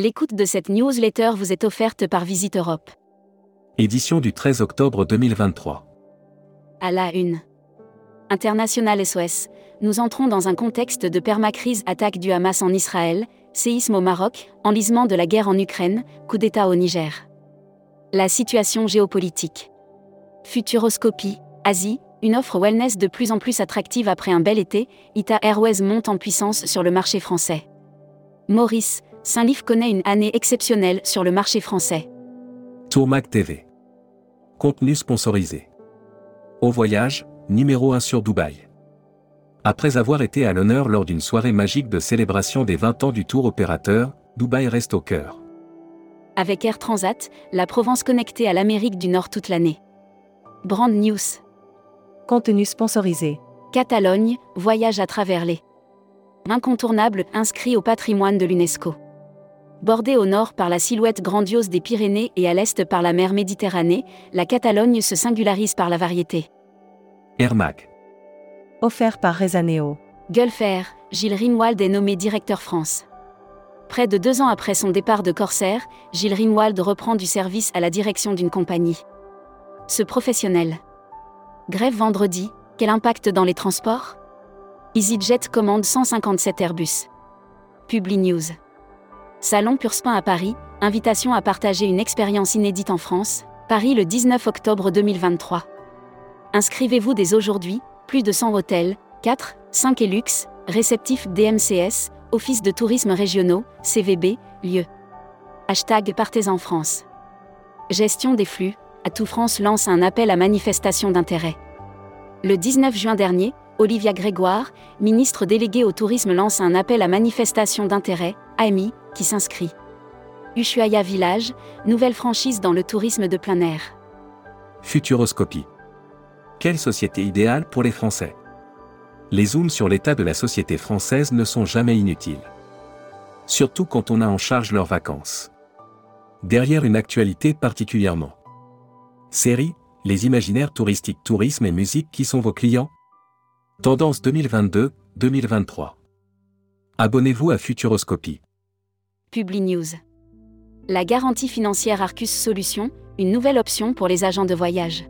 L'écoute de cette newsletter vous est offerte par Visite Europe. Édition du 13 octobre 2023. À la une. International SOS, nous entrons dans un contexte de permacrise attaque du Hamas en Israël, séisme au Maroc, enlisement de la guerre en Ukraine, coup d'État au Niger. La situation géopolitique. Futuroscopie, Asie, une offre wellness de plus en plus attractive après un bel été, Ita Airways monte en puissance sur le marché français. Maurice, Saint-Lif connaît une année exceptionnelle sur le marché français. Tourmac TV. Contenu sponsorisé. Au voyage, numéro 1 sur Dubaï. Après avoir été à l'honneur lors d'une soirée magique de célébration des 20 ans du tour opérateur, Dubaï reste au cœur. Avec Air Transat, la Provence connectée à l'Amérique du Nord toute l'année. Brand News. Contenu sponsorisé. Catalogne, voyage à travers les. Incontournable, inscrit au patrimoine de l'UNESCO. Bordée au nord par la silhouette grandiose des Pyrénées et à l'est par la mer Méditerranée, la Catalogne se singularise par la variété. Air Mac. Offert par Rezaneo. Gulf Air, Gilles Ringwald est nommé directeur France. Près de deux ans après son départ de Corsair, Gilles Ringwald reprend du service à la direction d'une compagnie. Ce professionnel. Grève vendredi, quel impact dans les transports? EasyJet commande 157 Airbus. Publi News. Salon Purspin à Paris, invitation à partager une expérience inédite en France, Paris le 19 octobre 2023. Inscrivez-vous dès aujourd'hui, plus de 100 hôtels, 4, 5 et luxe, réceptifs DMCS, Office de tourisme régionaux, CVB, lieu. Hashtag Partez en France. Gestion des flux, Atout France lance un appel à manifestation d'intérêt. Le 19 juin dernier, Olivia Grégoire, ministre déléguée au tourisme, lance un appel à manifestation d'intérêt, AMI, qui s'inscrit. Ushuaia Village, nouvelle franchise dans le tourisme de plein air. Futuroscopie. Quelle société idéale pour les Français? Les zooms sur l'état de la société française ne sont jamais inutiles. Surtout quand on a en charge leurs vacances. Derrière une actualité particulièrement. Série, les imaginaires touristiques tourisme et musique qui sont vos clients? Tendance 2022-2023. Abonnez-vous à Futuroscopie. Publi News. La garantie financière Arcus Solutions, une nouvelle option pour les agents de voyage.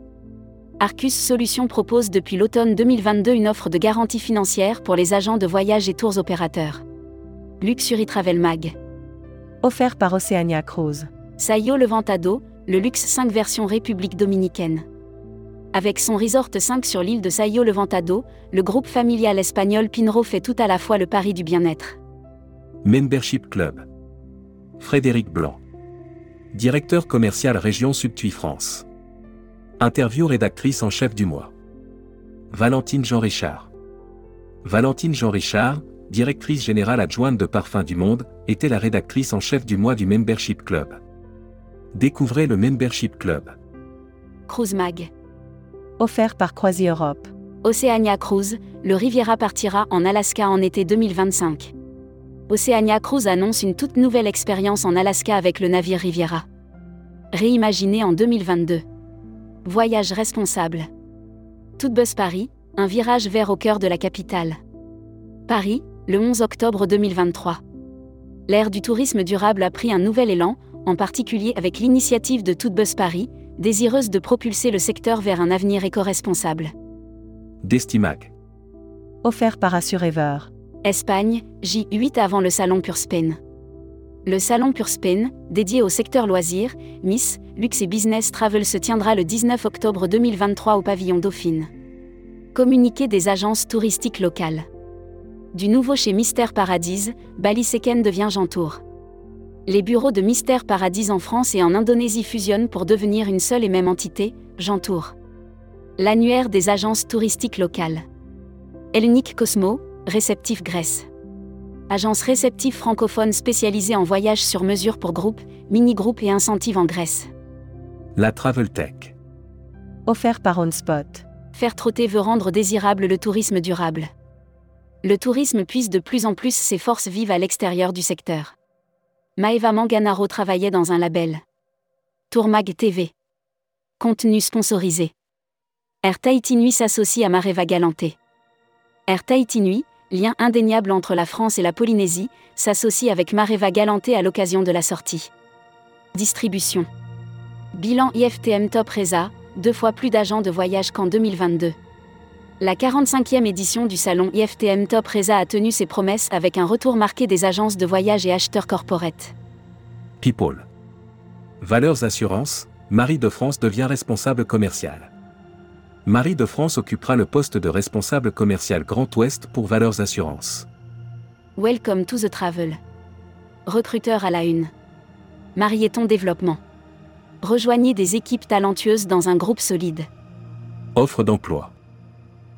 Arcus Solutions propose depuis l'automne 2022 une offre de garantie financière pour les agents de voyage et tours opérateurs. Luxury Travel Mag. Offert par Oceania Cruise. Sayo Levantado, le luxe 5 version République dominicaine. Avec son resort 5 sur l'île de Sayo Levantado, le groupe familial espagnol Pinro fait tout à la fois le pari du bien-être. Membership Club. Frédéric Blanc. Directeur commercial région Subtui France. Interview rédactrice en chef du mois. Valentine Jean Richard. Valentine Jean Richard, directrice générale adjointe de Parfums du Monde, était la rédactrice en chef du mois du Membership Club. Découvrez le Membership Club. Cruise Mag. Offert par Croisi Europe. Oceania Cruise, le Riviera partira en Alaska en été 2025. Oceania Cruise annonce une toute nouvelle expérience en Alaska avec le navire Riviera. Réimaginé en 2022. Voyage responsable. Toute Paris, un virage vert au cœur de la capitale. Paris, le 11 octobre 2023. L'ère du tourisme durable a pris un nouvel élan, en particulier avec l'initiative de Toute Paris, désireuse de propulser le secteur vers un avenir éco-responsable. Destimac. Offert par Assurever. Espagne, J8 avant le salon Pure Spain. Le salon Pure Spain, dédié au secteur loisirs, Miss, Luxe et Business Travel se tiendra le 19 octobre 2023 au pavillon Dauphine. Communiqué des agences touristiques locales. Du nouveau chez Mystère Paradise, Bali Seken devient Jantour. Les bureaux de Mystère Paradise en France et en Indonésie fusionnent pour devenir une seule et même entité, Jantour. L'annuaire des agences touristiques locales. Hellenic Cosmo, Réceptif Grèce. Agence réceptive francophone spécialisée en voyages sur mesure pour groupes, mini-groupes et incentives en Grèce. La Travel Tech. Offert par OnSpot. Faire trotter veut rendre désirable le tourisme durable. Le tourisme puise de plus en plus ses forces vives à l'extérieur du secteur. Maeva Manganaro travaillait dans un label. Tourmag TV. Contenu sponsorisé. Air Tahiti Nuit s'associe à Mareva Galanté. Air Tahiti Nuit, lien indéniable entre la France et la Polynésie, s'associe avec Mareva Galanté à l'occasion de la sortie. Distribution. Bilan IFTM Top Reza, deux fois plus d'agents de voyage qu'en 2022. La 45e édition du salon IFTM Top Reza a tenu ses promesses avec un retour marqué des agences de voyage et acheteurs corporate. People. Valeurs Assurance, Marie de France devient responsable commercial. Marie de France occupera le poste de responsable commercial Grand Ouest pour Valeurs Assurance. Welcome to the travel. Recruteur à la une. Marieton Développement. Rejoignez des équipes talentueuses dans un groupe solide. Offre d'emploi.